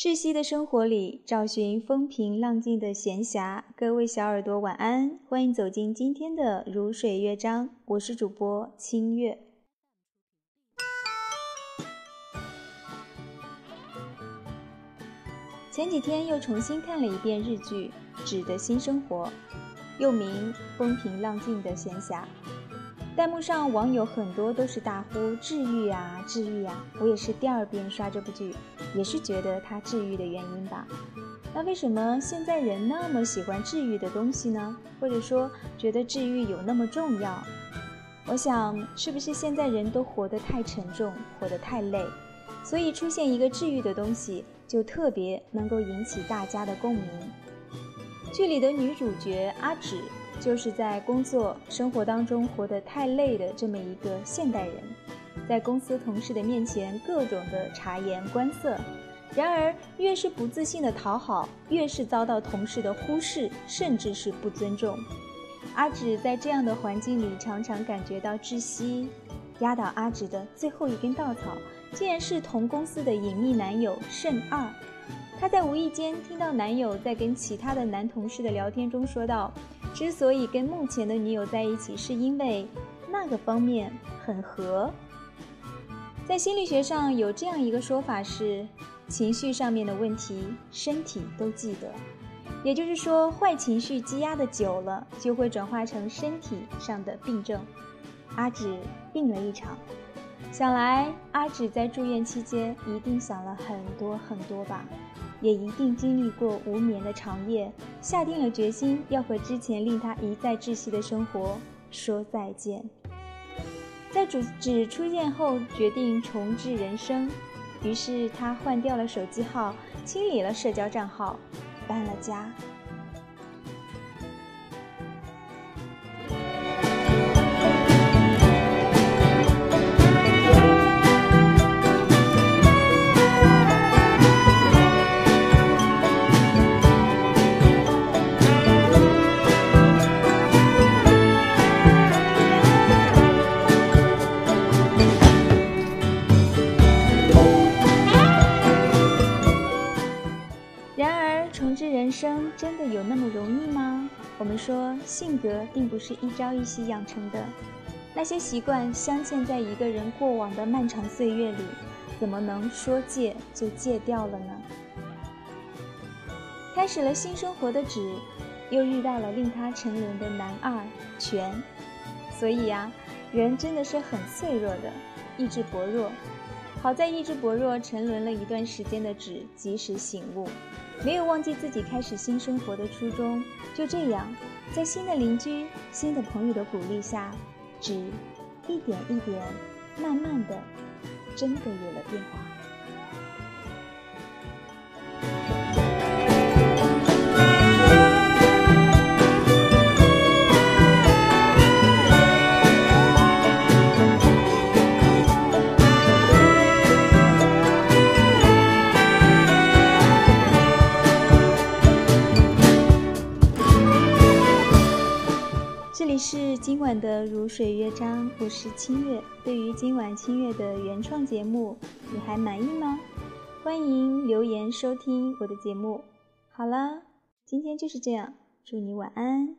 窒息的生活里，找寻风平浪静的闲暇。各位小耳朵，晚安，欢迎走进今天的如水乐章。我是主播清月。前几天又重新看了一遍日剧《纸的新生活》，又名《风平浪静的闲暇》。弹幕上网友很多都是大呼治愈啊，治愈啊！我也是第二遍刷这部剧，也是觉得它治愈的原因吧。那为什么现在人那么喜欢治愈的东西呢？或者说觉得治愈有那么重要？我想，是不是现在人都活得太沉重，活得太累，所以出现一个治愈的东西，就特别能够引起大家的共鸣。剧里的女主角阿芷。就是在工作生活当中活得太累的这么一个现代人，在公司同事的面前各种的察言观色，然而越是不自信的讨好，越是遭到同事的忽视，甚至是不尊重。阿芷在这样的环境里常常感觉到窒息。压倒阿芷的最后一根稻草，竟然是同公司的隐秘男友慎二。她在无意间听到男友在跟其他的男同事的聊天中说道。之所以跟目前的女友在一起，是因为那个方面很合。在心理学上有这样一个说法是，情绪上面的问题，身体都记得。也就是说，坏情绪积压的久了，就会转化成身体上的病症。阿芷病了一场，想来阿芷在住院期间一定想了很多很多吧。也一定经历过无眠的长夜，下定了决心要和之前令他一再窒息的生活说再见。在主旨出现后，决定重置人生，于是他换掉了手机号，清理了社交账号，搬了家。重置人生真的有那么容易吗？我们说性格并不是一朝一夕养成的，那些习惯镶嵌在一个人过往的漫长岁月里，怎么能说戒就戒掉了呢？开始了新生活的纸，又遇到了令他沉沦的男二全，所以呀，人真的是很脆弱的，意志薄弱。好在意志薄弱、沉沦了一段时间的纸及时醒悟。没有忘记自己开始新生活的初衷，就这样，在新的邻居、新的朋友的鼓励下，纸一点一点，慢慢的，真的有了变化。晚的如水乐章，我是清月。对于今晚清月的原创节目，你还满意吗？欢迎留言收听我的节目。好了，今天就是这样，祝你晚安。